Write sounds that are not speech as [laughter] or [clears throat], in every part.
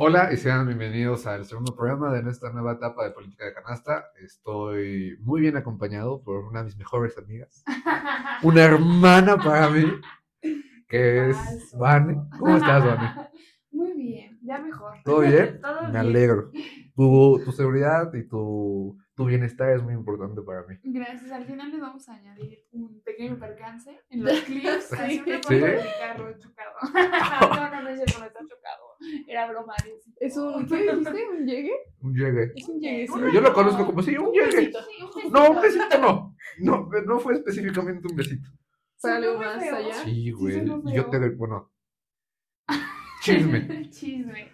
Hola y sean bienvenidos al segundo programa de nuestra nueva etapa de política de canasta. Estoy muy bien acompañado por una de mis mejores amigas, una hermana para mí, que es. Vane. ¿Cómo estás, Vane? [laughs] Muy bien, ya mejor. ¿Todo bien? [laughs] Todo Me alegro. Tu, tu seguridad y tu, tu bienestar es muy importante para mí. Gracias. Al final les vamos a añadir un pequeño percance en los [laughs] clips. Así una foto Sí. de mi carro chocado. [laughs] no, no, no es cierto, no está chocado. Era broma. ¿Es un, ¿qué dijiste? ¿Un llegue? Un llegue. Es un llegue, sí. Yo lo conozco como sí, un llegue. besito, sí, un besito. No, un besito no. No, no fue específicamente un besito. Muy más allá. Sí, güey. yo te doy, bueno. Chisme. [laughs] Chisme.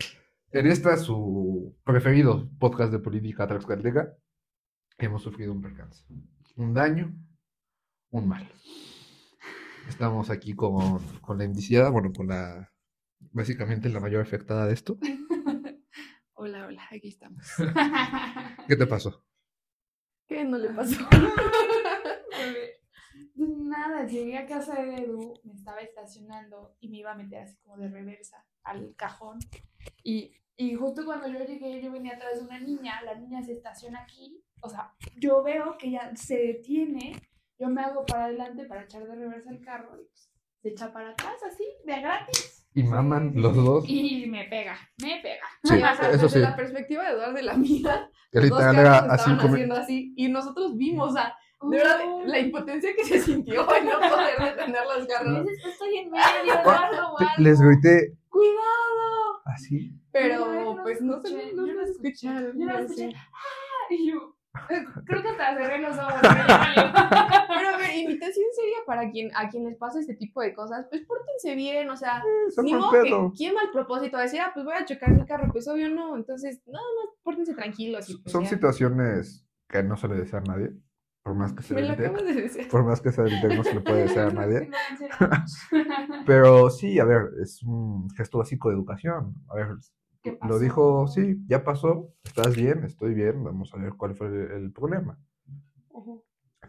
En esta su preferido podcast de política tlaxcalteca, hemos sufrido un percance. Un daño, un mal. Estamos aquí con, con la indiciada, bueno, con la, básicamente la mayor afectada de esto. [laughs] Hola, hola, aquí estamos. [laughs] ¿Qué te pasó? ¿Qué no le pasó? [laughs] Nada, llegué a casa de Edu, me estaba estacionando y me iba a meter así como de reversa al cajón. Y, y justo cuando yo llegué, yo venía atrás de una niña, la niña se estaciona aquí, o sea, yo veo que ella se detiene, yo me hago para adelante para echar de reversa el carro y pues, se echa para atrás así, de gratis. Y maman los dos. Y me pega, me pega. Sí, o sea, eso desde sí. la perspectiva de Eduardo de la mía, [laughs] Que los dos carros a estaban haciendo así y nosotros vimos, o sea, de verdad, Oh. la impotencia que se sintió en no poder detener los carros. Dices, estoy en medio, Eduardo, o Te- algo. Les grité ¡Cuidado! así. Yo Pero no pues no escuché, se no no escuché, escucharon. yo no ya escuché. sé. Y yo, [laughs] creo que hasta cerré los ojos. [laughs] Pero a ver, invitación seria para quien, a quien les pasa este tipo de cosas, pues pórtense bien, o sea, Son Ni modo que, pedo. ¿quién mal propósito? Decir, ah, pues voy a chocar mi carro, pues obvio no. Entonces, nada más, pórtense tranquilos. Y pues Son ya. situaciones que no se le desea a nadie. Por más que se acabas de. Por más que se evite, no se le puede desear a [laughs] nadie. Pero sí, a ver, es un gesto básico de educación. A ver, ¿Qué lo dijo, sí, ya pasó, estás bien, estoy bien, vamos a ver cuál fue el, el problema.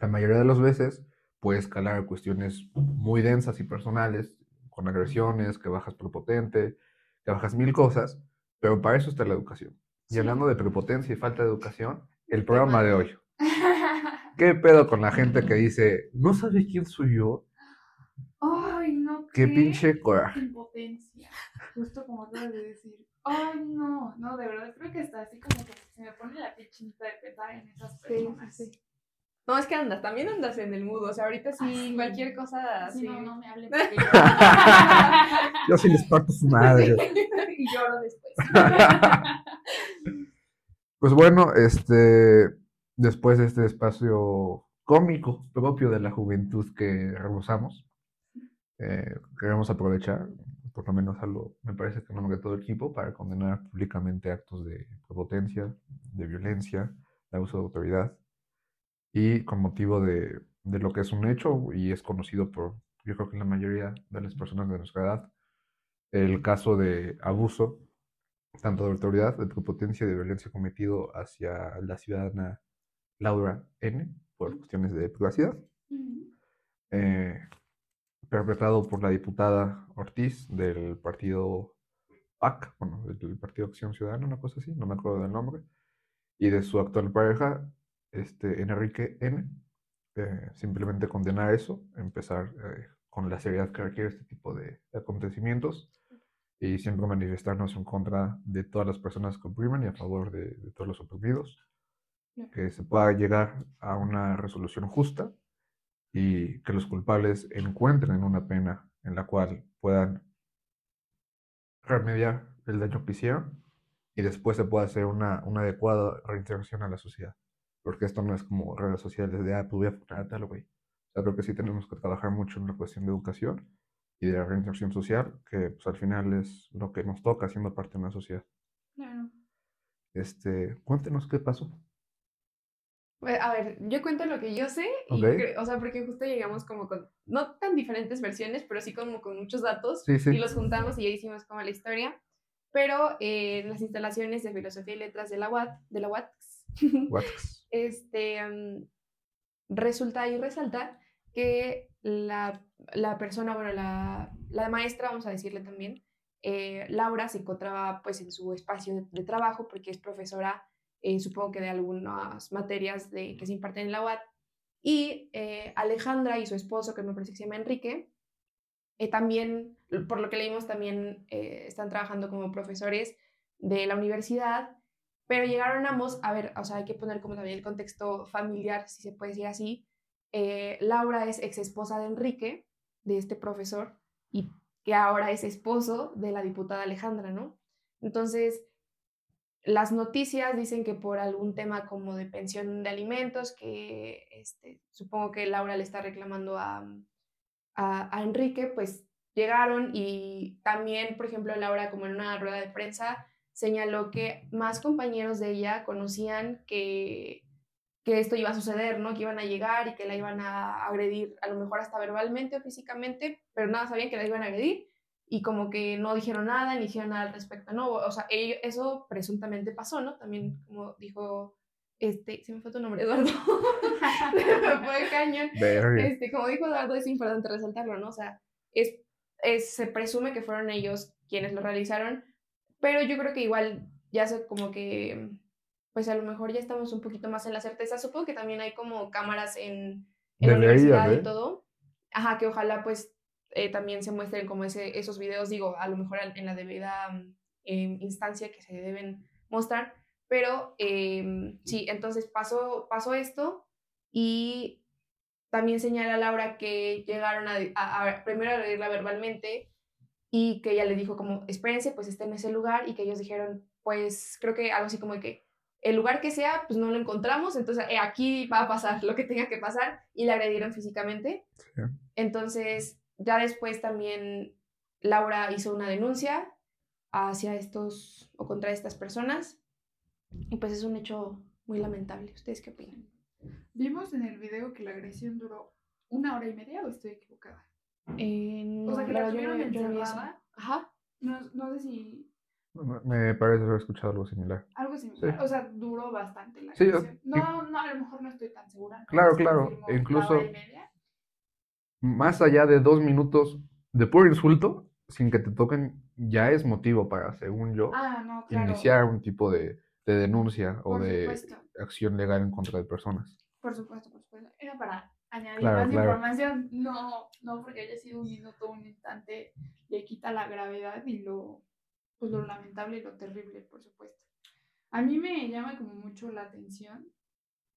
La mayoría de las veces puede escalar a cuestiones muy densas y personales, con agresiones, que bajas prepotente, que bajas mil cosas, pero para eso está la educación. Y hablando de prepotencia y falta de educación, el programa de hoy. [laughs] ¿Qué pedo con la gente que dice, no sabes quién soy yo? Ay, no. Qué pinche coraje. impotencia. Justo como acabas de decir. Ay, no, no, de verdad creo que está así como que se me pone la piel chinita de pensar en esas Sí, personas. sí, sí. No, es que andas, también andas en el mood. O sea, ahorita sí, Ah, sí. cualquier cosa Sí, así. no, no me hablen [laughs] porque yo... [laughs] Yo sí les parto su madre. [laughs] y lloro después. Pues bueno, este, después de este espacio cómico propio de la juventud que rebosamos, eh, queremos aprovechar, por lo menos algo, me parece que no de todo el equipo, para condenar públicamente actos de prepotencia, de violencia, de abuso de autoridad, y con motivo de, de lo que es un hecho y es conocido por, yo creo que la mayoría de las personas de nuestra edad, el caso de abuso tanto de autoridad, de prepotencia y de violencia cometido hacia la ciudadana Laura N. por cuestiones de privacidad, eh, perpetrado por la diputada Ortiz del partido PAC, bueno, del Partido Acción Ciudadana, una cosa así, no me acuerdo del nombre, y de su actual pareja, este, Enrique N. Eh, simplemente condenar eso, empezar eh, con la seriedad que requiere este tipo de acontecimientos y siempre manifestarnos en contra de todas las personas que oprimen y a favor de, de todos los oprimidos, que se pueda llegar a una resolución justa y que los culpables encuentren una pena en la cual puedan remediar el daño que hicieron y después se pueda hacer una, una adecuada reintegración a la sociedad. Porque esto no es como redes sociales de, ah, pues voy a funar a tal, güey. O sea, creo que sí tenemos que trabajar mucho en la cuestión de educación y de la reinserción social, que pues, al final es lo que nos toca siendo parte de una sociedad. Claro. Este, cuéntenos qué pasó. Pues, A ver, yo cuento lo que yo sé, y o sea, porque justo llegamos como con, no tan diferentes versiones, pero sí como con muchos datos, Sí, sí. y los juntamos y ya hicimos como la historia. Pero eh, en las instalaciones de Filosofía y Letras de la UAT, de la UATX, [laughs] este, mm, resulta y resalta que la, la persona, bueno, la, la maestra, vamos a decirle también, eh, Laura se encontraba pues en su espacio de, de trabajo porque es profesora, eh, supongo que de algunas materias de, que se imparten en la UAT. Y eh, Alejandra y su esposo, que me parece que se llama Enrique, eh, también, por lo que leímos, también eh, están trabajando como profesores de la universidad, pero llegaron ambos, a ver, o sea, hay que poner como también el contexto familiar, si se puede decir así. Laura es ex esposa de Enrique, de este profesor, y que ahora es esposo de la diputada Alejandra, ¿no? Entonces, las noticias dicen que por algún tema como de pensión de alimentos, que este, supongo que Laura le está reclamando a, a, a Enrique, pues llegaron y también, por ejemplo, Laura, como en una rueda de prensa, señaló que más compañeros de ella conocían que, que esto iba a suceder, ¿no? Que iban a llegar y que la iban a agredir, a lo mejor hasta verbalmente o físicamente, pero nada, sabían que la iban a agredir y como que no dijeron nada, ni dijeron nada al respecto, ¿no? O sea, ello- eso presuntamente pasó, ¿no? También, como dijo, este, se me fue tu nombre, [laughs] Eduardo, me fue cañón. Este, como dijo Eduardo, es importante resaltarlo, ¿no? O sea, es, es- se presume que fueron ellos quienes lo realizaron, pero yo creo que igual ya sé como que, pues a lo mejor ya estamos un poquito más en la certeza. Supongo que también hay como cámaras en, en la universidad y ¿eh? todo. Ajá, que ojalá pues eh, también se muestren como ese, esos videos, digo, a lo mejor en la debida em, instancia que se deben mostrar. Pero em, sí, entonces pasó, pasó esto y también señala Laura que llegaron a, a- a- primero a agredirla verbalmente y que ella le dijo como, espérense, pues está en ese lugar y que ellos dijeron, pues creo que algo así como de que el lugar que sea, pues no lo encontramos, entonces eh, aquí va a pasar lo que tenga que pasar y la agredieron físicamente. Sí. Entonces, ya después también Laura hizo una denuncia hacia estos o contra estas personas y pues es un hecho muy lamentable. ¿Ustedes qué opinan? Vimos en el video que la agresión duró una hora y media o estoy equivocada. Eh, no, o sea, que la yo tuvieron no- yo no encerrada. Ajá. No, no sé si Me- parece haber escuchado algo similar. algo similar. Sí. O sea, duró bastante la Sí, agresión. No, no, a lo mejor no estoy tan segura. Claro, les claro, la incluso- hora y media. Más allá de dos minutos de puro insulto, sin que te toquen, ya es motivo para, según yo, Ah, no, claro. iniciar un tipo de, de denuncia o de supuesto. acción legal en contra de personas. Por supuesto, por supuesto. Era para añadir Claro, más claro. información. No, no porque haya sido un minuto, un instante, le quita la gravedad y lo, pues, lo lamentable y lo terrible, por supuesto. A mí me llama como mucho la atención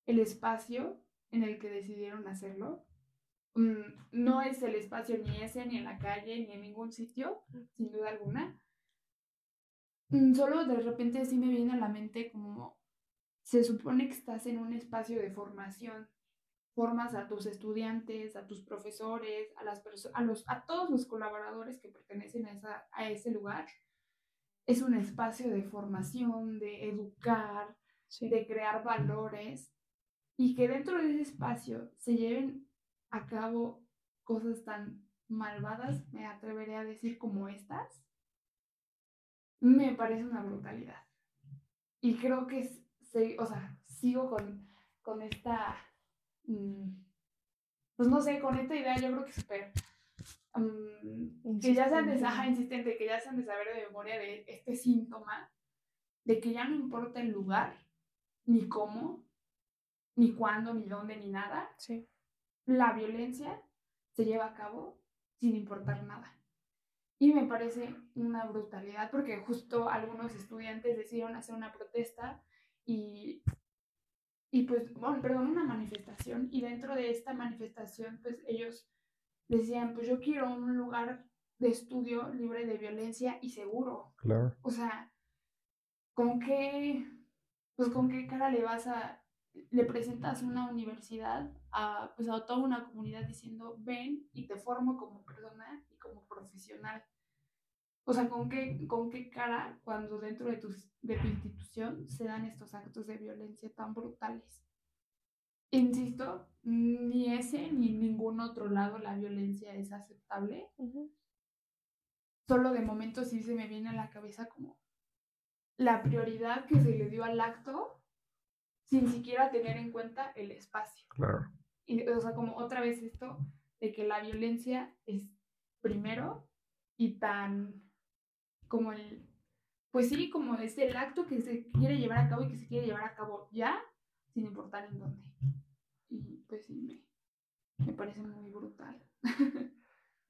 el espacio en el que decidieron hacerlo. Mm, No es el espacio ni ese, ni en la calle, ni en ningún sitio, sin duda alguna. Mm, Solo de repente sí me viene a la mente como se supone que estás en un espacio de formación. Formas a tus estudiantes, a tus profesores, a, las a, los, a todos los colaboradores que pertenecen a, esa, a ese lugar. Es un espacio de formación, de educar, Sí. de crear valores y que dentro de ese espacio se lleven a cabo cosas tan malvadas, me atreveré a decir como estas, me parece una brutalidad. Y creo que, se- o sea, sigo con, con esta, mm, pues no sé, con esta idea, yo creo que súper, mm, que ya sean de, ajá, insistente, que ya sean de saber de memoria de este síntoma, de que ya no importa el lugar, ni cómo, ni cuándo, ni dónde, ni nada, Sí. La violencia se lleva a cabo sin importar nada. Y me parece una brutalidad porque justo algunos estudiantes decidieron hacer una protesta y, y pues, bueno, perdón, una manifestación. Y dentro de esta manifestación, pues ellos decían, pues yo quiero un lugar de estudio libre de violencia y seguro. Claro. O sea, ¿con qué, pues con qué cara le vas a, le presentas una universidad a, pues a toda una comunidad diciendo, ven y te formo como persona y como profesional? O sea, ¿con qué, con qué cara cuando dentro de tu, de tu institución se dan estos actos de violencia tan brutales? Insisto, ni ese ni en ningún otro lado la violencia es aceptable. Ujú. Solo de momento sí se me viene a la cabeza como la prioridad que se le dio al acto sin siquiera tener en cuenta el espacio. Claro. Y, o sea, como otra vez esto de que la violencia es primero y tan como el, pues sí, como es el acto que se quiere llevar a cabo y que se quiere llevar a cabo ya, sin importar en dónde. Y pues sí, me, me parece muy brutal. [laughs]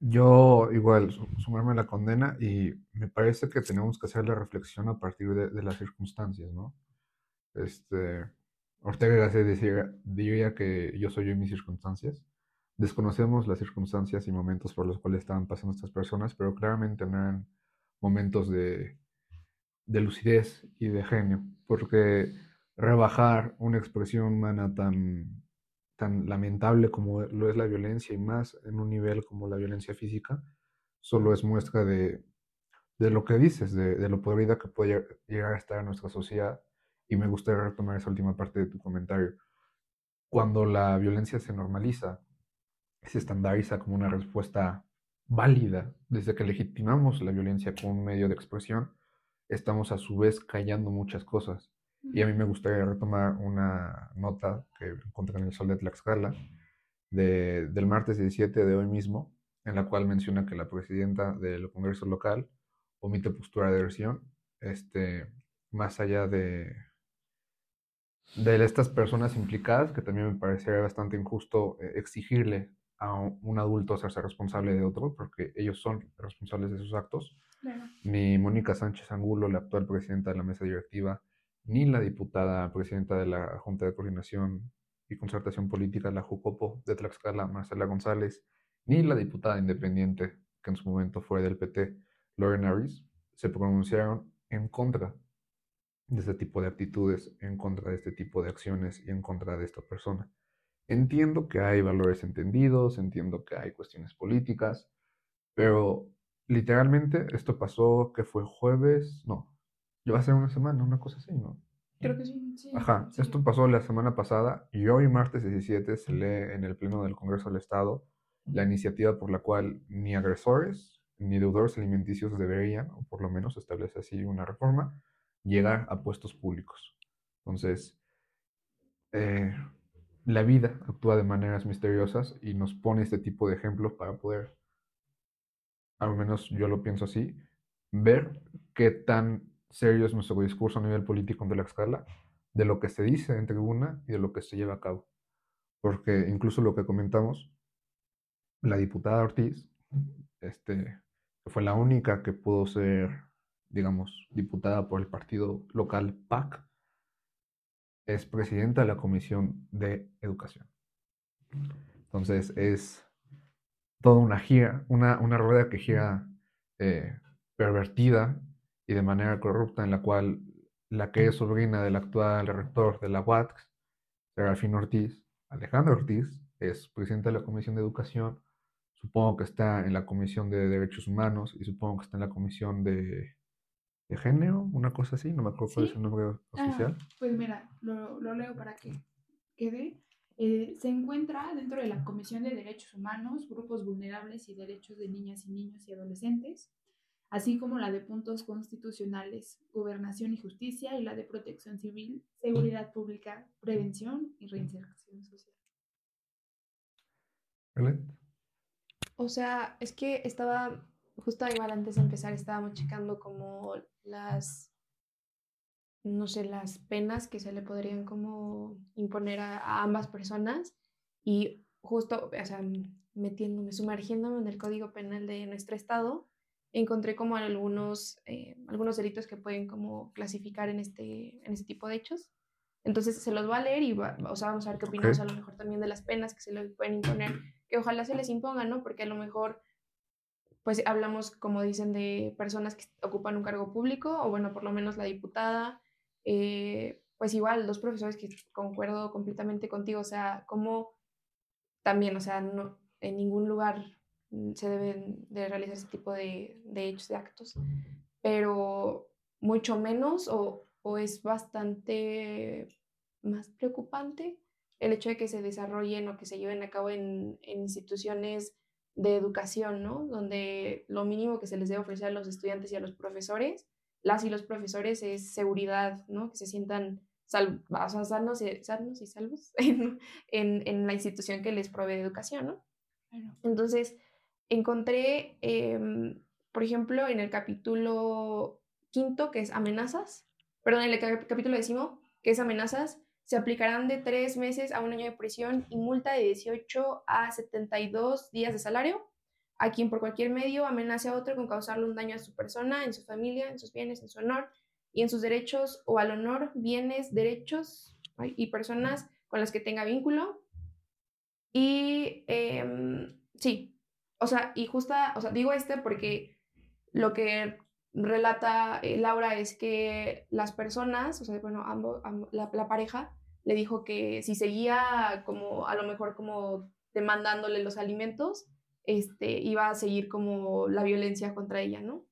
Yo igual sumarme a la condena y me parece que tenemos que hacer la reflexión a partir de, de las circunstancias, ¿no? Este, Ortega Gasset decía, diría que yo soy yo en mis circunstancias. Desconocemos las circunstancias y momentos por los cuales estaban pasando estas personas, pero claramente no eran momentos de, de lucidez y de genio, porque rebajar una expresión humana tan, tan lamentable como lo es la violencia y más en un nivel como la violencia física, solo es muestra de, de lo que dices, de, de, lo podrida que puede llegar a estar en nuestra sociedad. Y me gustaría retomar esa última parte de tu comentario. Cuando la violencia se normaliza, se estandariza como una respuesta válida, desde que legitimamos la violencia como un medio de expresión, estamos a su vez callando muchas cosas. Y a mí me gustaría retomar una nota que encontré en el Sol de Tlaxcala de, del martes 17 de hoy mismo, en la cual menciona que la presidenta del Congreso local omite postura de versión, este, más allá de, de estas personas implicadas, que también me parecería bastante injusto eh, exigirle a un adulto hacerse responsable de otro, porque ellos son responsables de sus actos. Claro. Ni Mónica Sánchez Angulo, la actual presidenta de la mesa directiva, ni la diputada presidenta de la Junta de Coordinación y Concertación Política, la JUCOPO de Tlaxcala, Marcela González, ni la diputada independiente, que en su momento fue del PT, Lorena Aris, se pronunciaron en contra de este tipo de actitudes, en contra de este tipo de acciones y en contra de esta persona. Entiendo que hay valores entendidos, entiendo que hay cuestiones políticas, pero literalmente esto pasó que fue jueves, no, ya va a ser una semana, una cosa así, ¿no? Creo que sí. sí Ajá, sí. esto pasó la semana pasada y hoy martes 17 se lee en el Pleno del Congreso del Estado la iniciativa por la cual ni agresores ni deudores alimenticios deberían, o por lo menos establece así una reforma, llegar a puestos públicos. Entonces, eh, la vida actúa de maneras misteriosas y nos pone este tipo de ejemplos para poder, al menos yo lo pienso así, ver qué tan serio es nuestro discurso a nivel político de la escala, de lo que se dice en tribuna y de lo que se lleva a cabo. Porque incluso lo que comentamos, la diputada Ortiz, este, fue la única que pudo ser, digamos, diputada por el partido local PAC, es presidenta de la Comisión de Educación. Entonces es toda una gira, una, una rueda que gira eh, pervertida y de manera corrupta en la cual la que es sobrina del actual rector de la UATX, Serafín Ortiz, Alejandro Ortiz, es presidenta de la Comisión de Educación, supongo que está en la Comisión de Derechos Humanos y supongo que está en la Comisión de, de Género, una cosa así, no me acuerdo cuál es el nombre oficial. Ah, pues mira, lo, lo leo para que quede. Eh, se encuentra dentro de la Comisión de Derechos Humanos, Grupos Vulnerables y Derechos de Niñas y Niños y Adolescentes, así como la de puntos constitucionales, Gobernación y Justicia y la de Protección Civil, Seguridad Pública, Prevención y Reinserción Social. ¿Vale? O sea, es que estaba, justo igual antes de empezar, estábamos checando como las, no sé, las penas que se le podrían como imponer a, a ambas personas y justo, o sea, metiéndome, sumergiéndome en el código penal de nuestro estado, encontré como algunos, eh, algunos delitos que pueden como clasificar en este, en este tipo de hechos. Entonces se los voy a leer y va, o sea, vamos a ver qué opinamos a lo mejor también de las penas que se le pueden imponer, que ojalá se les impongan, ¿no? Porque a lo mejor, pues hablamos, como dicen, de personas que ocupan un cargo público, o bueno, por lo menos la diputada, eh, pues igual los profesores que concuerdo completamente contigo, o sea, como también, o sea, no, en ningún lugar se deben de realizar ese tipo de, de hechos, de actos, pero mucho menos o, o es bastante más preocupante el hecho de que se desarrollen o que se lleven a cabo en, en instituciones de educación, ¿no? Donde lo mínimo que se les debe ofrecer a los estudiantes y a los profesores, las y los profesores, es seguridad, ¿no? Que se sientan sal- o sea, sanos, y, sanos y salvos [laughs] en, en, en la institución que les provee educación, ¿no? Bueno, Entonces, encontré em, por ejemplo, en el capítulo quinto, que es amenazas, perdón, en el capítulo décimo, que es amenazas, se aplicarán de tres meses a un año de prisión y multa de 18 a 72 días de salario a quien por cualquier medio amenace a otro con causarle un daño a su persona, en su familia, en sus bienes, en su honor y en sus derechos o al honor, bienes, derechos y personas con las que tenga vínculo. Y em, sí, o sea, y justa, o sea, digo este porque lo que relata eh, Laura es que las personas, o sea, bueno, ambos, la, la, pareja le dijo que si seguía como a lo mejor como demandándole los alimentos, este, iba a seguir como la violencia contra ella, ¿no?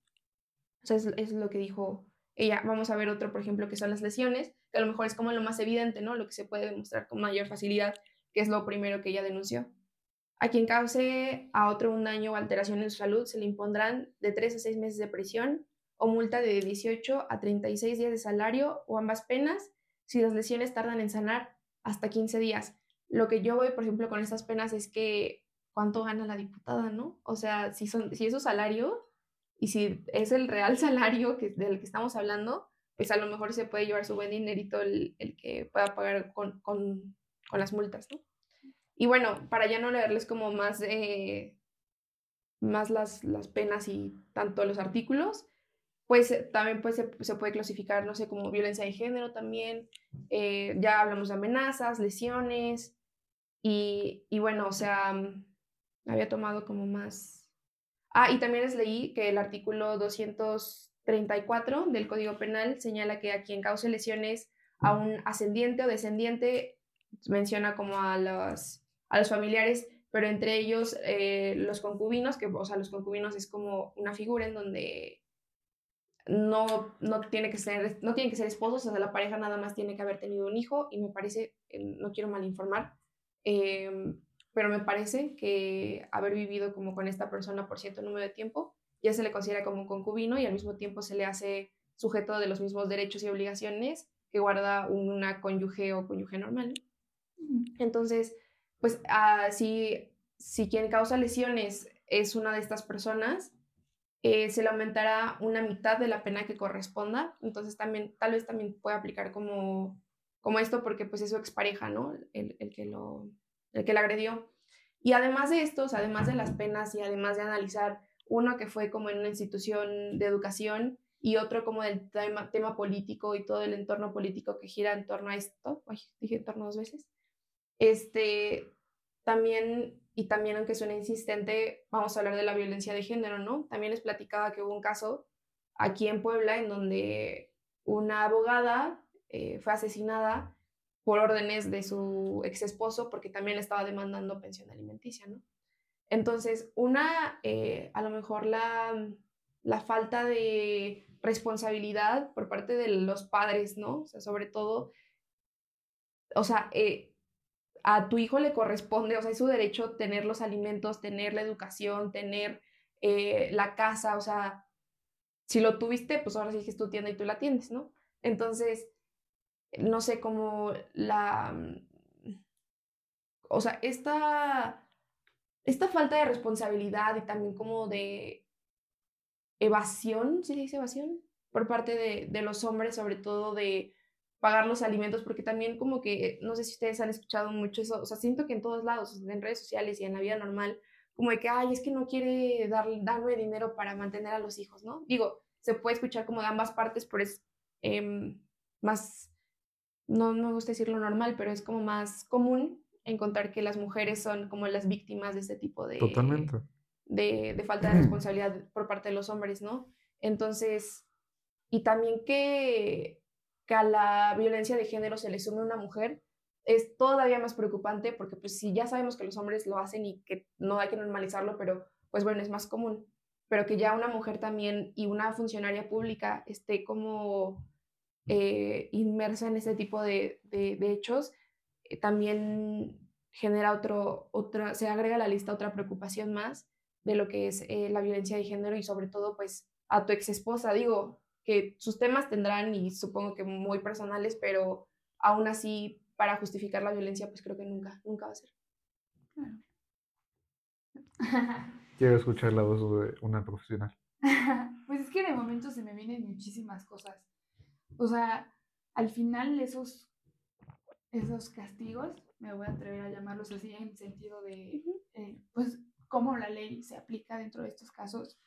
O es lo que dijo ella. Vamos a ver otro, por ejemplo, que son las lesiones, que a lo mejor es como lo más evidente, ¿no? Lo que se puede demostrar con mayor facilidad, que es lo primero que ella denunció. A quien cause a otro un daño o alteración en su salud se le impondrán de 3 a 6 meses de prisión o multa de 18 a 36 días de salario o ambas penas si las lesiones tardan en sanar hasta 15 días. Lo que yo voy, por ejemplo, con estas penas es que cuánto gana la diputada, ¿no? O sea, si, son, si es su salario y si es el real [laughs] salario que, del que estamos hablando, pues a lo mejor se puede llevar su buen dinerito el, el que pueda pagar con, con, con las multas, ¿no? Y bueno, para ya no leerles como más, más las, las penas y tanto los artículos, pues eh, también pues, se, puede clasificar, no sé, como violencia de género también. Eh, ya hablamos de amenazas, lesiones. Y, y, bueno, o sea, mm, había tomado como más. Ah, y también les leí que el artículo 234 del Código Penal señala que a quien cause lesiones a un ascendiente o descendiente menciona como a los a los familiares, pero entre ellos eh, los concubinos, que, o sea, los concubinos es como una figura en donde no, no, tiene que ser, no tienen que ser esposos, o sea, la pareja nada más tiene que haber tenido un hijo y me parece, eh, no quiero malinformar, eh, pero me parece que haber vivido como con esta persona por cierto número de tiempo ya se le considera como un concubino y al mismo tiempo se le hace sujeto de los mismos derechos y obligaciones que guarda una cónyuge o cónyuge normal. Entonces, pues uh, si, si quien causa lesiones es una de estas personas, eh, se le aumentará una mitad de la pena que corresponda. Entonces también, tal vez también puede aplicar como, como esto porque pues es su expareja, ¿no? El, el, que lo, el que la agredió. Y además de estos, además de las penas y además de analizar uno que fue como en una institución de educación y otro como del tema, político y todo el entorno político que gira en torno a esto, Ay, dije en torno dos veces, este, también, y también aunque suene insistente, vamos a hablar de la violencia de género, ¿no? También les platicaba que hubo un caso aquí en Puebla en donde una abogada eh, fue asesinada por órdenes de su ex esposo porque también le estaba demandando pensión alimenticia, ¿no? Entonces, una, eh, a lo mejor la, la falta de responsabilidad por parte de los padres, ¿no? O sea, sobre todo, o sea, eh, a tu hijo le corresponde, o sea, es su derecho tener los alimentos, tener la educación, tener eh, la casa, o sea, si lo tuviste, pues ahora sí que es tu tienda y tú la tienes, ¿no? Entonces, no sé cómo la... Mm, o sea, esta, esta falta de responsabilidad y también como de evasión, ¿sí dice evasión? Por parte de, de los hombres, sobre todo de pagar los alimentos, porque también como que, no sé si ustedes han escuchado mucho eso, o sea, siento que en todos lados, en redes sociales y en la vida normal, como de que, ay, es que no quiere dar, darme dinero para mantener a los hijos, ¿no? Digo, se puede escuchar como de ambas partes, pero es em, más, no, no me gusta decirlo normal, pero es como más común encontrar que las mujeres son como las víctimas de este tipo de... Totalmente. De, de falta de [clears throat] responsabilidad por parte de los hombres, ¿no? Entonces, y también que que a la violencia de género se le sume una mujer es todavía más preocupante porque pues si ya sabemos que los hombres lo hacen y que no hay que normalizarlo, pero pues bueno, es más común, pero que ya una mujer también y una funcionaria pública esté como eh, inmersa en este tipo de, de, hechos, eh, también genera otro, otra, se agrega a la lista otra preocupación más de lo que es eh, la violencia de género y sobre todo pues a tu ex esposa, digo, que sus temas tendrán y supongo que muy personales, pero aún así para justificar la violencia, pues creo que nunca, nunca va a ser. Quiero escuchar la voz de una profesional. [laughs] pues es que de momento se me vienen muchísimas cosas. O sea, al final esos, esos castigos, me voy a atrever a llamarlos así en sentido de, eh, pues, cómo la ley se aplica dentro de estos casos,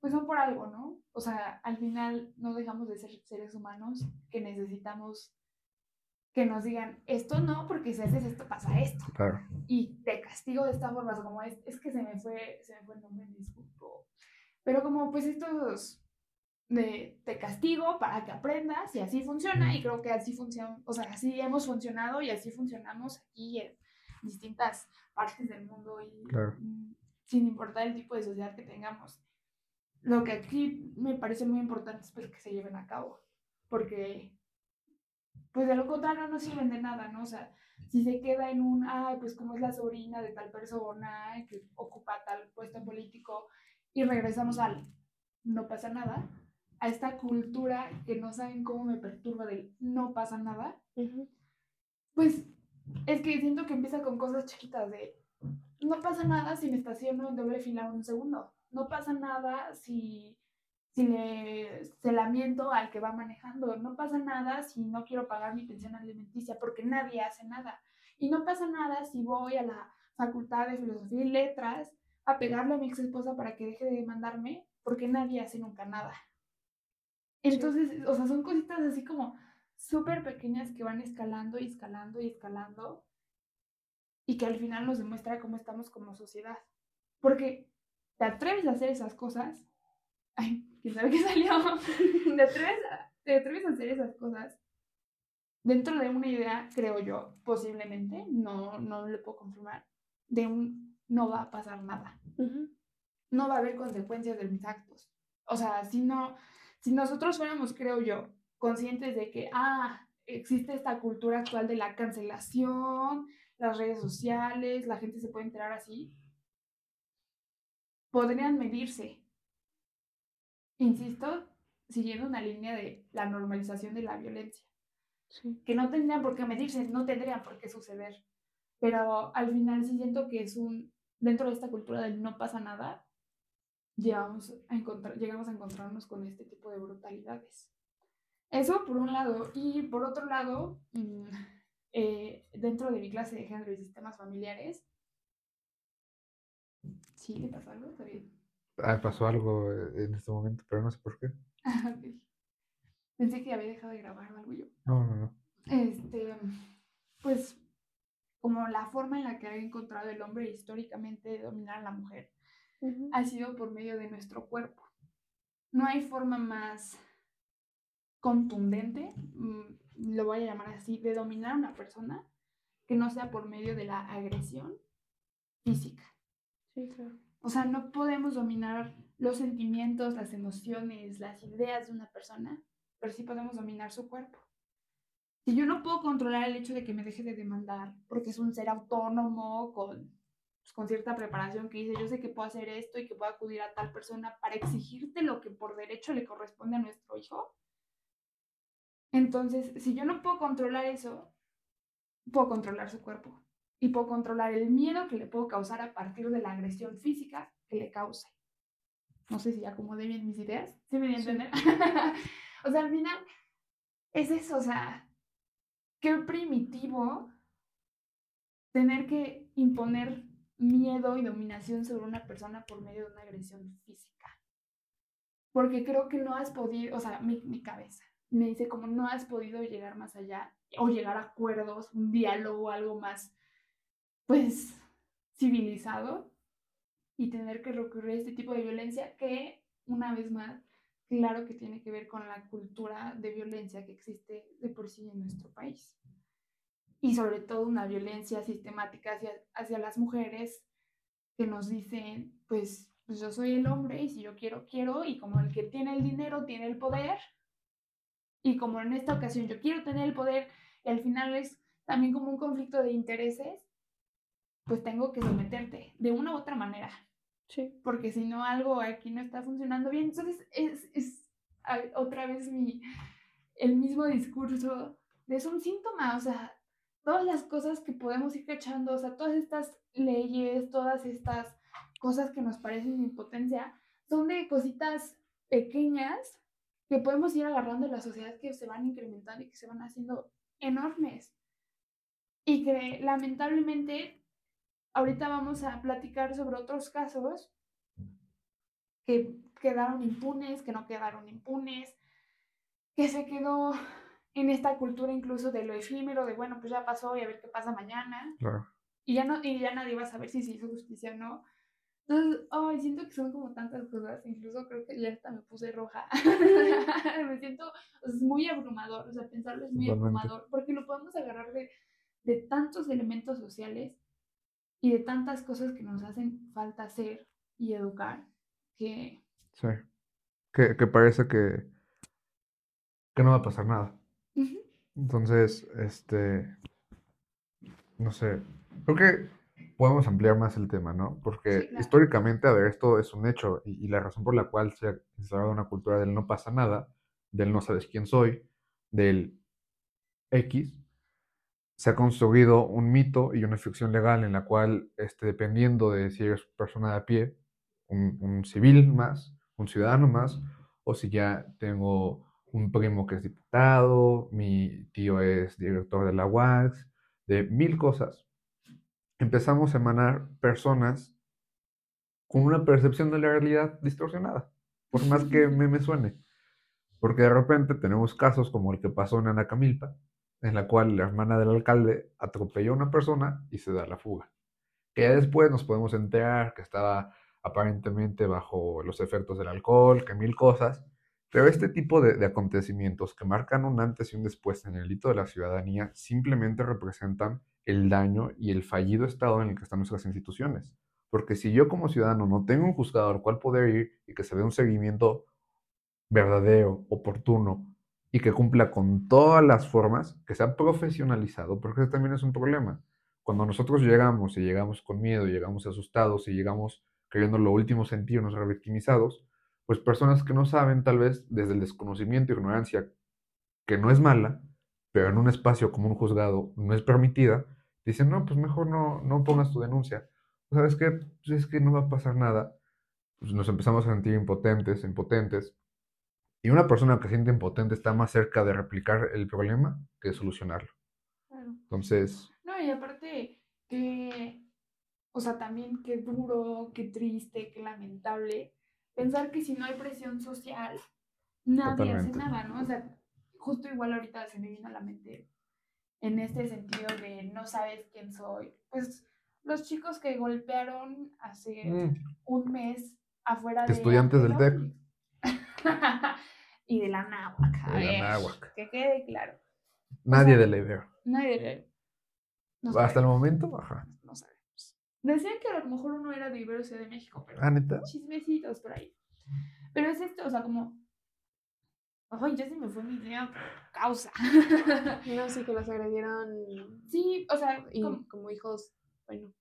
pues son por algo, ¿no? O sea, al final no dejamos de ser seres humanos que necesitamos que nos digan, esto no, porque si haces esto pasa esto. Claro. Y te castigo de esta forma, como es, es que se me fue, se me fue el nombre, disculpo. Pero como pues estos de te castigo para que aprendas y así funciona y creo que así funciona, o sea, así hemos funcionado y así funcionamos aquí en distintas partes del mundo y Claro. mm, sin importar el tipo de sociedad que tengamos. Lo que aquí me parece muy importante es pues, que se lleven a cabo, porque pues de lo contrario no sirven de nada, ¿no? O sea, si se queda en un, ay, pues como es la sobrina de tal persona que ocupa tal puesto político y regresamos al no pasa nada, a esta cultura que no saben cómo me perturba del no pasa nada, pues es que siento que empieza con cosas chiquitas de no pasa nada si me estaciono en doble fila un segundo, no pasa nada si, si le se lamento al que va manejando, no pasa nada si no quiero pagar mi pensión alimenticia porque nadie hace nada. Y no pasa nada si voy a la facultad de filosofía y letras a pegarle a mi ex esposa para que deje de demandarme porque nadie hace nunca nada. Entonces, o sea, son cositas así como súper pequeñas que van escalando y escalando y escalando y que al final nos demuestra cómo estamos como sociedad. Porque te atreves a hacer esas cosas. Ay, quién sabe qué salió. [laughs] te, atreves a, te atreves a hacer esas cosas dentro de una idea, creo yo, posiblemente, no, no le puedo confirmar, de un no va a pasar nada. No va a haber consecuencias de mis actos. O sea, si no, si nosotros fuéramos, creo yo, conscientes de que, ah, existe esta cultura actual de la cancelación, las redes sociales, la gente se puede enterar así, podrían medirse. Insisto, siguiendo una línea de la normalización de la violencia, Sí. que no tendrían por qué medirse, no tendrían por qué suceder. Pero al final sí siento que es un, dentro de esta cultura del no pasa nada, llegamos a, encontrar, llegamos a encontrarnos con este tipo de brutalidades. Eso por un lado. Y por otro lado, mm, eh, dentro de mi clase de género y sistemas familiares, ¿sí le pasó algo? Está bien. Ah, pasó algo eh, en este momento, pero no sé por qué. [laughs] Ah. Pensé que había dejado de grabar o algo yo. No, no, no. Este, pues, como la forma en la que ha encontrado el hombre históricamente de dominar a la mujer ha sido por medio de nuestro cuerpo. No hay forma más contundente, mm, lo voy a llamar así, de dominar a una persona que no sea por medio de la agresión física. O sea, no podemos dominar los sentimientos, las emociones, las ideas de una persona, pero sí podemos dominar su cuerpo. Si yo no puedo controlar el hecho de que me deje de demandar, porque es un ser autónomo con, pues, con cierta preparación que dice, yo sé que puedo hacer esto y que puedo acudir a tal persona para exigirte lo que por derecho le corresponde a nuestro hijo. Entonces, si yo no puedo controlar eso, puedo controlar su cuerpo y puedo controlar el miedo que le puedo causar a partir de la agresión física que le cause. No sé si acomodé bien mis ideas. ¿Sí me di a Sí. entender? [laughs] o sea, al final es eso, o sea, qué primitivo tener que imponer miedo y dominación sobre una persona por medio de una agresión física. Porque creo que no has podido, o sea, mi, mi cabeza me dice como no has podido llegar más allá o llegar a acuerdos, un diálogo, algo más, pues, civilizado y tener que recurrir a este tipo de violencia que, una vez más, claro que tiene que ver con la cultura de violencia que existe de por sí en nuestro país. Y sobre todo una violencia sistemática hacia, hacia las mujeres que nos dicen, pues, pues yo soy el hombre y si yo quiero, quiero, y como el que tiene el dinero tiene el poder, y como en esta ocasión yo quiero tener el poder, y al final es también como un conflicto de intereses, pues tengo que someterte de una u otra manera Sí. porque si no algo aquí no está funcionando bien. Entonces es, es a- otra vez mi, el mismo discurso de es un síntoma, o sea, todas las cosas que podemos ir cachando, o sea, todas estas leyes, todas estas cosas que nos parecen impotencia, son de cositas pequeñas que podemos ir agarrando en la sociedad que se van incrementando y que se van haciendo enormes. Y que lamentablemente ahorita vamos a platicar sobre otros casos que quedaron impunes, que no quedaron impunes, que se quedó en esta cultura incluso de lo efímero, de bueno, pues ya pasó y a ver qué pasa mañana. Y ya, no, y ya nadie va a saber si se hizo justicia o no. Entonces, ay, siento que son como tantas cosas, incluso creo que ya hasta me puse roja. [laughs] me siento, es muy abrumador, o sea, pensarlo es muy abrumador, porque lo podemos agarrar de, de tantos elementos sociales y de tantas cosas que nos hacen falta hacer y educar, que... Sí, que, que parece que, que no va a pasar nada. Entonces, este, no sé, creo que podemos ampliar más el tema, ¿no? Porque históricamente, a ver, esto es un hecho y, la razón por la cual se ha instalado una cultura del no pasa nada, del no sabes quién soy, del X, se ha construido un mito y una ficción legal en la cual, este, dependiendo de si eres persona de a pie, un, un civil más, un ciudadano más, o si ya tengo un primo que es diputado, mi tío es director de la UAX, de mil cosas, empezamos a emanar personas con una percepción de la realidad distorsionada, por más que [laughs] me, me suene. Porque de repente tenemos casos como el que pasó en Anacamilpa, en la cual la hermana del alcalde atropelló a una persona y se da la fuga. Que ya después nos podemos enterar que estaba aparentemente bajo los efectos del alcohol, que mil cosas, pero este tipo de, acontecimientos que marcan un antes y un después en el hito de la ciudadanía simplemente representan el daño y el fallido estado en el que están nuestras instituciones. Porque si yo como ciudadano no tengo un juzgado al cual poder ir y que se dé un seguimiento verdadero, oportuno y que cumpla con todas las formas, que sea profesionalizado, porque ese también es un problema. Cuando nosotros llegamos y llegamos con miedo, llegamos asustados y llegamos creyendo lo último sentirnos revictimizados, pues personas que no saben tal vez desde el desconocimiento, ignorancia, que no es mala, pero en un espacio como un juzgado no es permitida, dicen, no, pues mejor no, no pongas tu denuncia. ¿Sabes qué? Pues es que no va a pasar nada. Pues nos empezamos a sentir impotentes, impotentes. Y una persona que se siente impotente está más cerca de replicar el problema que de solucionarlo. Claro. Entonces... No, y aparte que, o sea, también qué duro, qué triste, qué lamentable pensar que si no hay presión social, nadie hace nada, ¿no? O sea, justo igual ahorita se me vino a la mente en este sentido de no sabes quién soy. Pues los chicos que golpearon hace mm. un mes afuera de... Estudiantes del TEC. [laughs] y de la náhuac. De la náhuac. Que quede claro. Nadie de la idea. Nadie de la idea. Hasta el momento, ajá. No sabemos. Decían que a lo mejor uno era de Ibero Ciudad de México, pero. Ah, neta. Chismecitos por ahí. Pero es esto, o sea, como. Ay, ya se me fue mi idea causa. [laughs] no, sí, que los agredieron. Sí, o sea. como, hijos, bueno,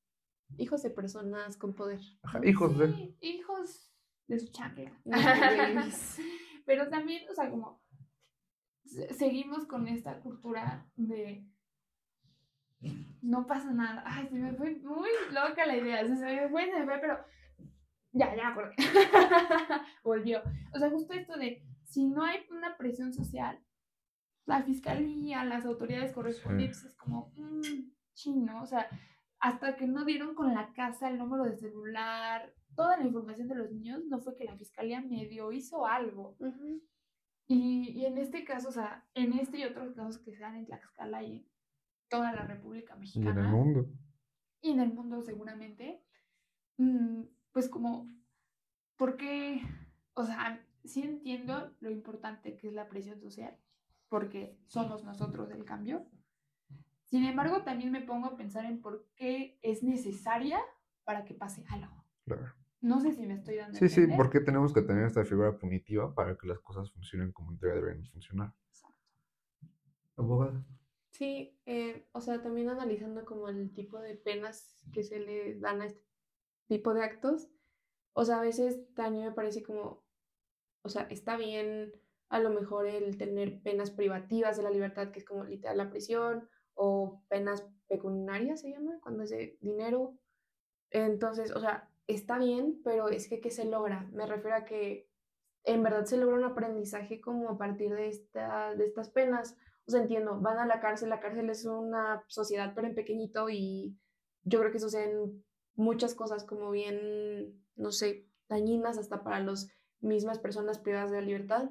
hijos de personas con poder. Ajá, hijos de. Hijos de su chancla. [laughs] pero también, o sea, como. Seguimos con esta cultura de no pasa nada. Ay, se me fue muy loca la idea. Se me fue, se me fue, pero ya, ya acordé. [laughs] Volvió. O sea, justo esto de si no hay una presión social, la fiscalía, las autoridades correspondientes es como, mmm, chino. O sea, hasta que no dieron con la casa, el número de celular, toda la información de los niños, no fue que la fiscalía medio hizo algo. y, y, en este caso, o sea, en este y otros casos que se dan en Tlaxcala y toda la República Mexicana. Y en el mundo. Y en el mundo seguramente. Mm, pues como, porque, o sea, sí entiendo lo importante que es la presión social, porque somos nosotros el cambio. Sin embargo, también me pongo a pensar en por qué es necesaria para que pase algo. Claro. No sé si me estoy dando. Sí, sí, ¿por qué tenemos que tener esta figura punitiva para que las cosas funcionen como en teoría deben funcionar? Exacto. Abogada. Sí, eh, o sea, también analizando como el tipo de penas que se le dan a este tipo de actos, o sea, a veces también me parece como, o sea, está bien a lo mejor el tener penas privativas de la libertad, que es como literal la prisión, o penas pecuniarias se llama, cuando es de dinero. Entonces, o sea, está bien, pero es que ¿qué se logra? Me refiero a que en verdad se logra un aprendizaje como a partir de, esta, de estas penas. O sea, entiendo, van a la cárcel, la cárcel es una sociedad pero en pequeñito y yo creo que suceden muchas cosas como bien, no sé, dañinas hasta para las mismas personas privadas de la libertad.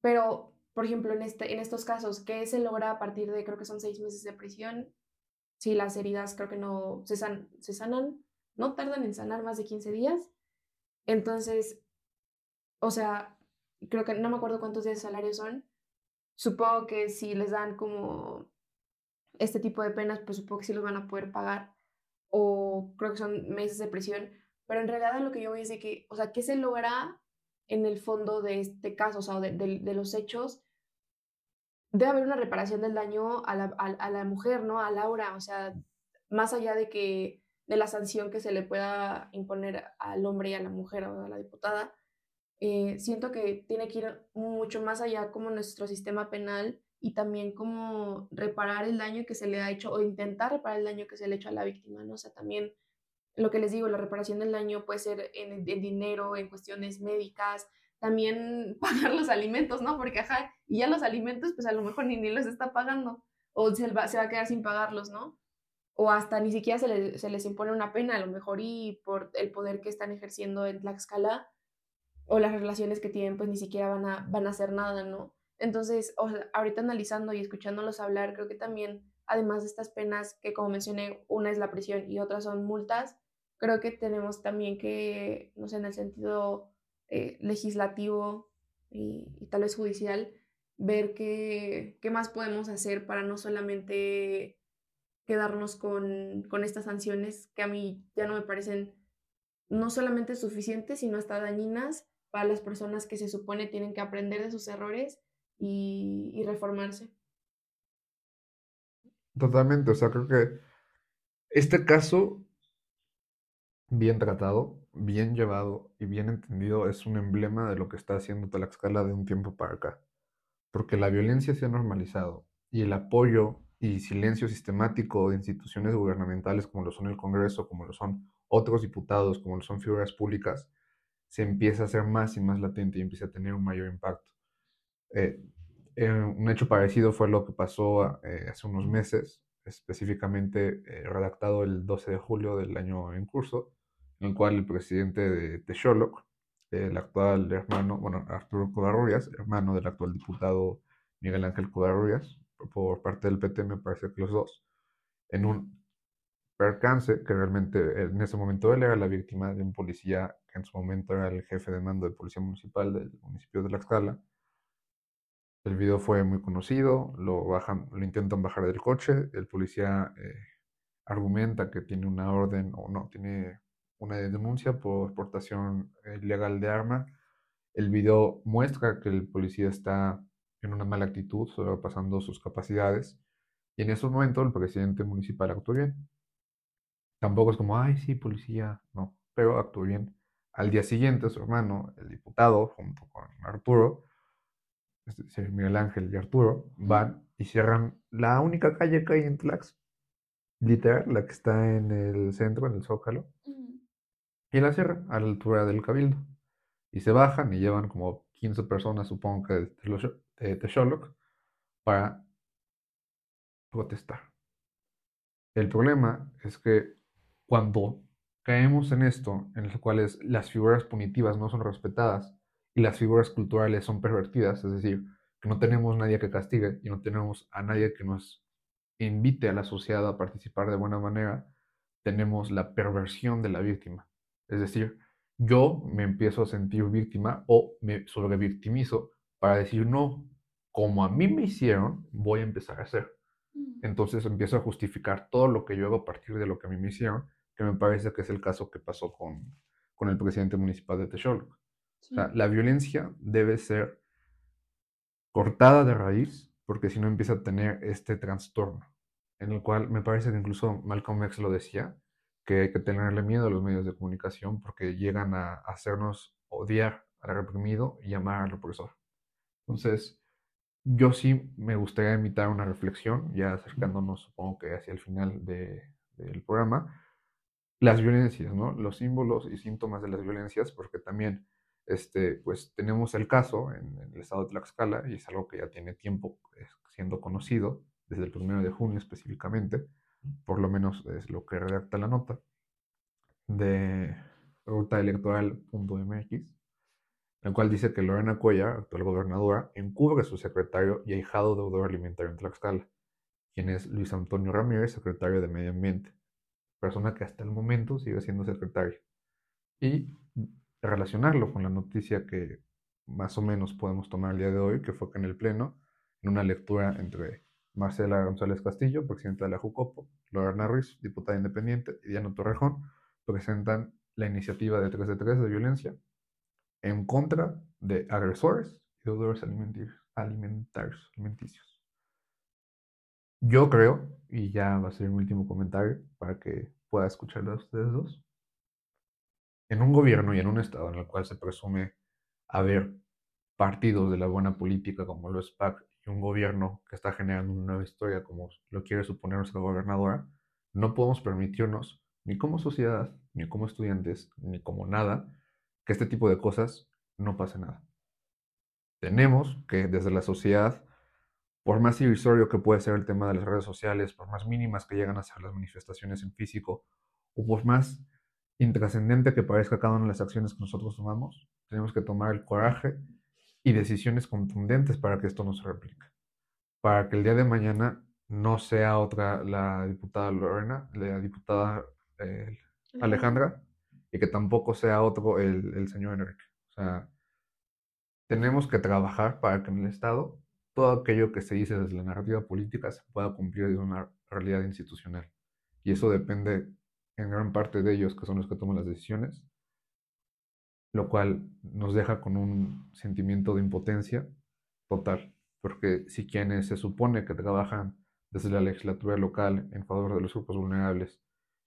Pero, por ejemplo, en, este, en estos casos, ¿qué se logra a partir de, creo que son seis meses de prisión? Si las heridas creo que no se, se sanan, no tardan en sanar más de 15 días. Entonces, o sea, creo que no me acuerdo cuántos días de salario son. Supongo que si les dan como este tipo de penas, pues supongo que sí los van a poder pagar. O creo que son meses de prisión. Pero en realidad lo que yo voy es de que, o sea, ¿qué se logra en el fondo de este caso, o sea, de, los hechos? Debe haber una reparación del daño a la, a la mujer, ¿no? A Laura, o sea, más allá de que de la sanción que se le pueda imponer al hombre y a la mujer o a la diputada, eh, siento que tiene que ir mucho más allá como nuestro sistema penal y también como reparar el daño que se le ha hecho o intentar reparar el daño que se le ha hecho a la víctima, ¿no? O sea, también lo que les digo, la reparación del daño puede ser en, dinero, en cuestiones médicas, también [laughs] pagar los alimentos, ¿no? Porque, ajá, y ya los alimentos, pues a lo mejor ni, ni los está pagando o se va, se va a quedar sin pagarlos, ¿no? O hasta ni siquiera se, se les impone una pena, a lo mejor y por el poder que están ejerciendo en Tlaxcala, o las relaciones que tienen pues ni siquiera van a, van a hacer nada, ¿no? Entonces, ahorita analizando y escuchándolos hablar, creo que también, además de estas penas que como mencioné, una es la prisión y otra son multas, creo que tenemos también que, no sé, en el sentido eh, legislativo y, tal vez judicial, ver qué, qué más podemos hacer para no solamente quedarnos con, con estas sanciones que a mí ya no me parecen no solamente suficientes, sino hasta dañinas para las personas que se supone tienen que aprender de sus errores y, reformarse. Totalmente, o sea, creo que este caso, bien tratado, bien llevado y bien entendido, es un emblema de lo que está haciendo Tlaxcala de un tiempo para acá. Porque la violencia se ha normalizado y el apoyo y silencio sistemático de instituciones gubernamentales como lo son el Congreso, como lo son otros diputados, como lo son figuras públicas, se empieza a hacer más y más latente y empieza a tener un mayor impacto. Eh, eh, un hecho parecido fue lo que pasó eh, hace unos meses, específicamente redactado el 12 de julio del año en curso, en el cual el presidente de Texoloc, el actual hermano, bueno, Arturo Covarrubias, hermano del actual diputado Miguel Ángel Covarrubias, por parte del PT, me parece que los dos, en un percance que realmente en ese momento él era la víctima de un policía que en su momento era el jefe de mando de policía municipal del municipio de La Escala. El video fue muy conocido, lo, bajan, lo intentan bajar del coche, el policía eh, argumenta que tiene una orden o no, tiene una denuncia por portación ilegal de arma. El video muestra que el policía está en una mala actitud, sobrepasando sus capacidades, y en ese momento el presidente municipal actuó bien Tampoco es como, ay, sí, policía, no, pero actuó bien. Al día siguiente, su hermano, el diputado, junto con Arturo, es Miguel Ángel y Arturo, van y cierran la única calle que hay en Tlax, literal, la que está en el centro, en el Zócalo, y la cierran a la altura del Cabildo. Y se bajan y llevan como 15 personas, supongo que de Texoloc, para protestar. El problema es que cuando caemos en esto, en los cuales las figuras punitivas no son respetadas y las figuras culturales son pervertidas, es decir, que no tenemos nadie que castigue y no tenemos a nadie que nos invite a la sociedad a participar de buena manera, tenemos la perversión de la víctima. Es decir, yo me empiezo a sentir víctima o me sobrevictimizo para decir, no, como a mí me hicieron, voy a empezar a hacer. Mm. Entonces empiezo a justificar todo lo que yo hago a partir de lo que a mí me hicieron que me parece que es el caso que pasó con, con el presidente municipal de Texoloc. O sea, la violencia debe ser cortada de raíz, porque si no empieza a tener este trastorno, en el cual me parece que incluso Malcolm X lo decía, que hay que tenerle miedo a los medios de comunicación porque llegan a hacernos odiar al reprimido y llamar al opresor. Entonces, yo sí me gustaría invitar una reflexión, ya acercándonos, supongo que hacia el final de, del programa, las violencias, ¿no? Los símbolos y síntomas de las violencias, porque también este, pues tenemos el caso en, el estado de Tlaxcala y es algo que ya tiene tiempo eh, siendo conocido, desde el primero de junio específicamente, por lo menos es lo que redacta la nota de rutaelectoral.mx, el cual dice que Lorena Cuella, actual gobernadora, encubre a su secretario y ahijado deudor alimentario en Tlaxcala, quien es Luis Antonio Ramírez, secretario de Medio Ambiente, persona que hasta el momento sigue siendo secretario. Y relacionarlo con la noticia que más o menos podemos tomar el día de hoy, que fue que en el Pleno, en una lectura entre Marcela González Castillo, presidenta de la JUCOPO, Lorena Ruiz, diputada independiente, y Diana Torrejón, presentan la iniciativa de 3 de 3 de violencia en contra de agresores y deudores alimentarios, alimenticios. Yo creo, y ya va a ser mi último comentario para que pueda escucharlo a ustedes dos, en un gobierno y en un estado en el cual se presume haber partidos de la buena política como lo es PAC y un gobierno que está generando una nueva historia como lo quiere suponer nuestra gobernadora, no podemos permitirnos, ni como sociedad, ni como estudiantes, ni como nada, que este tipo de cosas no pase nada. Tenemos que desde la sociedad, por más irrisorio que puede ser el tema de las redes sociales, por más mínimas que llegan a ser las manifestaciones en físico, o por más intrascendente que parezca cada una de las acciones que nosotros tomamos, tenemos que tomar el coraje y decisiones contundentes para que esto no se replique. Para que el día de mañana no sea otra la diputada Lorena, la diputada eh, Alejandra, y que tampoco sea otro el, señor Enrique. O sea, tenemos que trabajar para que en el Estado todo aquello que se dice desde la narrativa política se pueda cumplir de una realidad institucional. Y eso depende en gran parte de ellos, que son los que toman las decisiones, lo cual nos deja con un sentimiento de impotencia total, porque si quienes se supone que trabajan desde la legislatura local en favor de los grupos vulnerables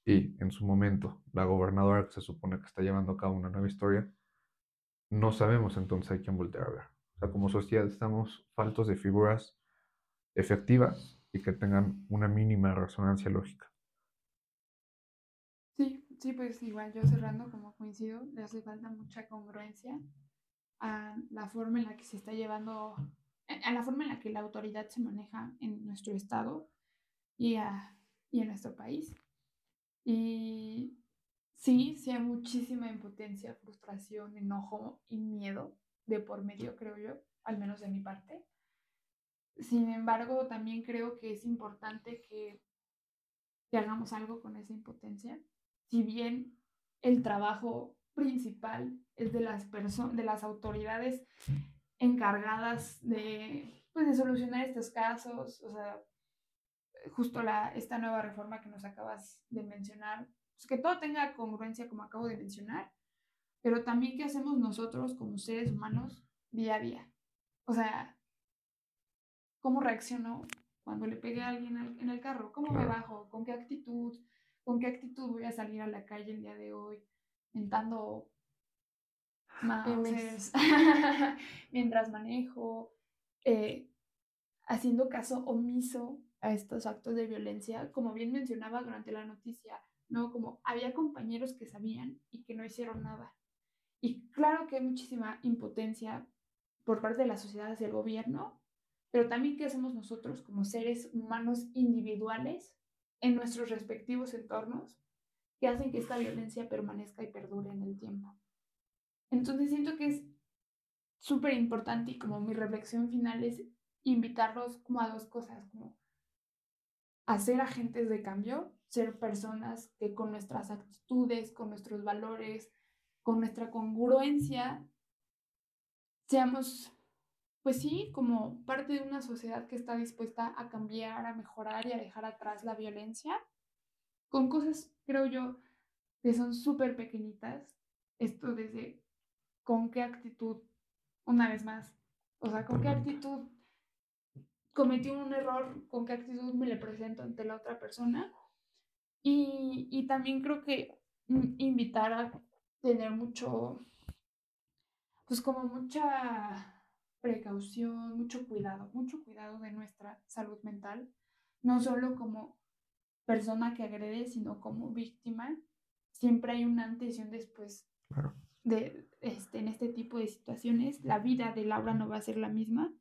y en su momento la gobernadora que se supone que está llevando a cabo una nueva historia, no sabemos entonces a quién voltear a ver. O sea, como sociedad estamos faltos de figuras efectivas y que tengan una mínima resonancia lógica. Sí, pues igual yo cerrando, como coincido, le hace falta mucha congruencia a la forma en la que se está llevando, a la forma en la que la autoridad se maneja en nuestro estado y, a, y en nuestro país. Y sí, sí hay muchísima impotencia, frustración, enojo y miedo de por medio, creo yo, al menos de mi parte. Sin embargo, también creo que es importante que, hagamos algo con esa impotencia si bien el trabajo principal es de las de las autoridades encargadas de, pues, de solucionar estos casos, o sea, justo la, esta nueva reforma que nos acabas de mencionar, pues que todo tenga congruencia como acabo de mencionar, pero también qué hacemos nosotros como seres humanos día a día. O sea, ¿cómo reacciono cuando le pegué a alguien en el carro? ¿Cómo me bajo? ¿Con qué actitud? con qué actitud voy a salir a la calle el día de hoy, mentando [laughs] mientras manejo, eh, haciendo caso omiso a estos actos de violencia, como bien mencionaba durante la noticia, ¿no? Como había compañeros que sabían y que no hicieron nada. Y claro que hay muchísima impotencia por parte de la sociedad hacia el gobierno, pero también qué hacemos nosotros como seres humanos individuales en nuestros respectivos entornos que hacen que esta violencia permanezca y perdure en el tiempo. Entonces siento que es súper importante y como mi reflexión final es invitarlos como a dos cosas, como a ser agentes de cambio, ser personas que con nuestras actitudes, con nuestros valores, con nuestra congruencia, seamos pues sí, como parte de una sociedad que está dispuesta a cambiar, a mejorar y a dejar atrás la violencia, con cosas, creo yo, que son súper pequeñitas. Esto desde con qué actitud, una vez más, o sea, con qué actitud cometí un error, con qué actitud me le presento ante la otra persona. Y, y también creo que invitar a tener mucho, pues como mucha precaución, mucho cuidado, mucho cuidado de nuestra salud mental, no solo como persona que agrede, sino como víctima. Siempre hay un antes y un después de, este, en este tipo de situaciones, la vida de Laura no va a ser la misma.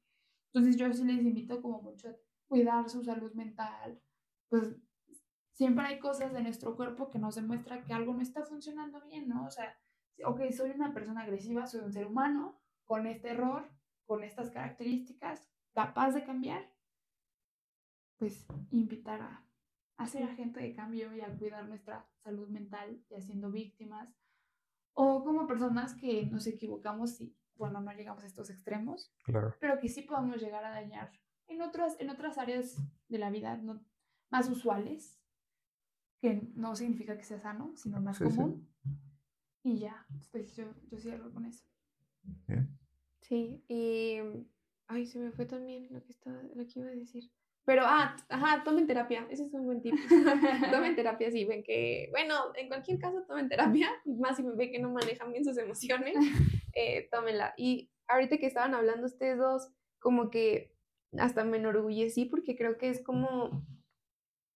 Entonces yo sí les invito como mucho a cuidar su salud mental. Pues siempre hay cosas de nuestro cuerpo que nos demuestra que algo no está funcionando bien, ¿no? O sea, ok, soy una persona agresiva, soy un ser humano con este error, con estas características, capaz de cambiar, pues invitar a, a ser agente de cambio y a cuidar nuestra salud mental, ya siendo víctimas, o como personas que nos equivocamos y, bueno, no llegamos a estos extremos, Claro. pero que sí podemos llegar a dañar en otras, en otras áreas de la vida no, más usuales, que no significa que sea sano, sino más Sí, sí. común. Y ya, pues yo, yo cierro con eso. Bien. Sí, y. Ay, se me fue también lo que, estaba, lo que iba a decir. Pero, ah, ajá, tomen terapia. Ese es un buen tip. [laughs] tomen terapia si ven que. Bueno, en cualquier caso, tomen terapia. Más si ven que no manejan bien sus emociones, eh. Y ahorita que estaban hablando ustedes dos, como que hasta me enorgullecí porque creo que es como.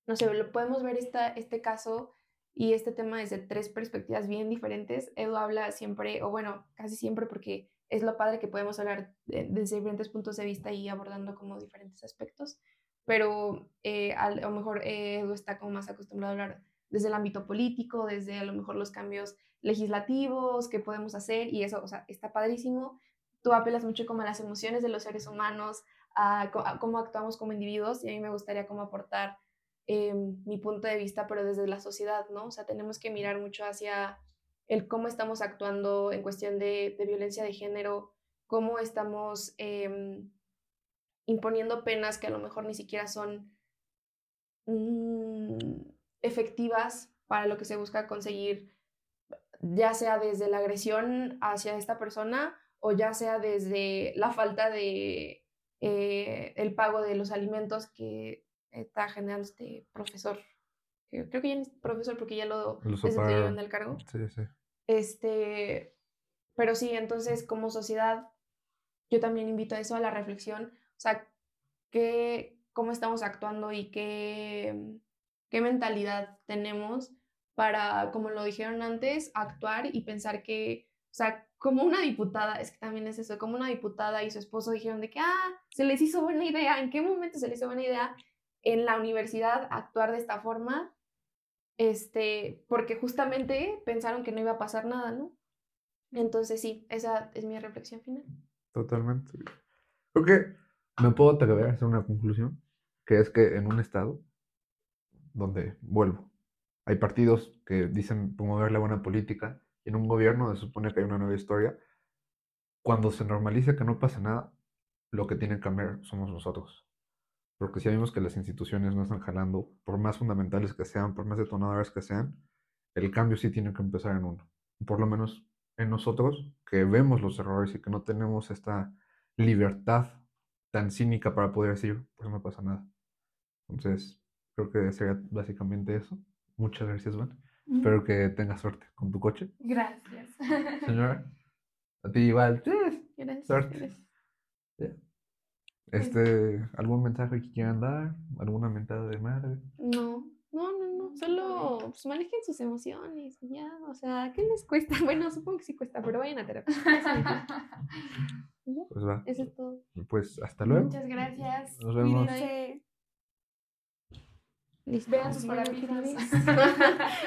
No sé, lo podemos ver esta, este caso y este tema desde tres perspectivas bien diferentes. Edu habla siempre, o bueno, casi siempre, porque es lo padre que podemos hablar de- desde diferentes puntos de vista y abordando como diferentes aspectos. Pero eh, a lo mejor eh, Edu está como más acostumbrado a hablar desde el ámbito político, desde a lo mejor los cambios legislativos que podemos hacer y eso, o sea, está padrísimo. Tú apelas mucho como a las emociones de los seres humanos, a, cómo actuamos como individuos y a mí me gustaría como aportar eh, mi punto de vista, pero desde la sociedad, ¿no? O sea, tenemos que mirar mucho hacia el cómo estamos actuando en cuestión de, de violencia de género, cómo estamos em, imponiendo penas que a lo mejor ni siquiera son mm, efectivas para lo que se busca conseguir, ya sea desde la agresión hacia esta persona o ya sea desde la falta de eh, el pago de los alimentos que está generando este profesor. que Creo que ya no es profesor porque ya lo Lo destituyeron del cargo. Sí, sí. Este, pero sí, entonces como sociedad, yo también invito a eso, a la reflexión, o sea, qué, cómo estamos actuando y qué, qué mentalidad tenemos para, como lo dijeron antes, actuar y pensar que, o sea, como una diputada, es que también es eso, como una diputada y su esposo dijeron de que, ah, se les hizo buena idea, ¿en qué momento se les hizo buena idea en la universidad actuar de esta forma? este, porque justamente pensaron que no iba a pasar nada, ¿no? Entonces sí, esa es mi reflexión final. Totalmente. Creo que me puedo atrever a hacer una conclusión, que es que en un estado donde, vuelvo, hay partidos que dicen promover la buena política y en un gobierno se supone que hay una nueva historia, cuando se normalice que no pasa nada, lo que tiene que cambiar somos nosotros. Porque si vemos que las instituciones no están jalando, por más fundamentales que sean, por más detonadoras que sean, el cambio sí tiene que empezar en uno. Por lo menos en nosotros, que vemos los errores y que no tenemos esta libertad tan cínica para poder decir, pues no pasa nada. Entonces, creo que sería básicamente eso. Muchas gracias, Van. Espero que tengas suerte con tu coche. Gracias. Señora, a ti igual. Gracias. Suerte. gracias. Este, ¿algún mensaje que quieran dar? ¿Alguna mentada de madre? No, no, no, no, solo pues, manejen sus emociones, y ya, o sea, ¿qué les cuesta? [laughs] Bueno, supongo que sí cuesta, pero vayan a terapia. [laughs] Pues va. Eso es todo. Pues hasta luego. Muchas gracias. Nos vemos. Cuídense. Listo. Vean [laughs] sus ¿Sí, ya lo quieren parabrisas.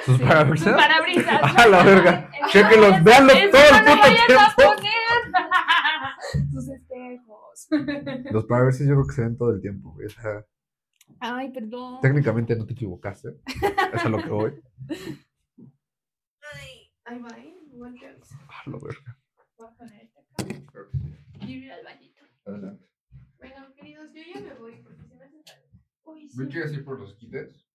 ¿Sus parabrisas? Sus [laughs] parabrisas. A la verga. [laughs] Véanlos en- todo el no puto vayas a tiempo. poner Sus espejos. Los parabrisas yo creo que se ven todo el tiempo. güey, o sea, Ay, perdón. técnicamente no te equivocaste. Eso es a lo que voy. Ay, ahí va, ¿eh? Igual te aviso. A la verga. Voy a poner este acá y ir al bañito. Adelante. Bueno, queridos, yo ya me voy porque se me hace tarde. Uy, sí. ¿Me quieres ir por los quites?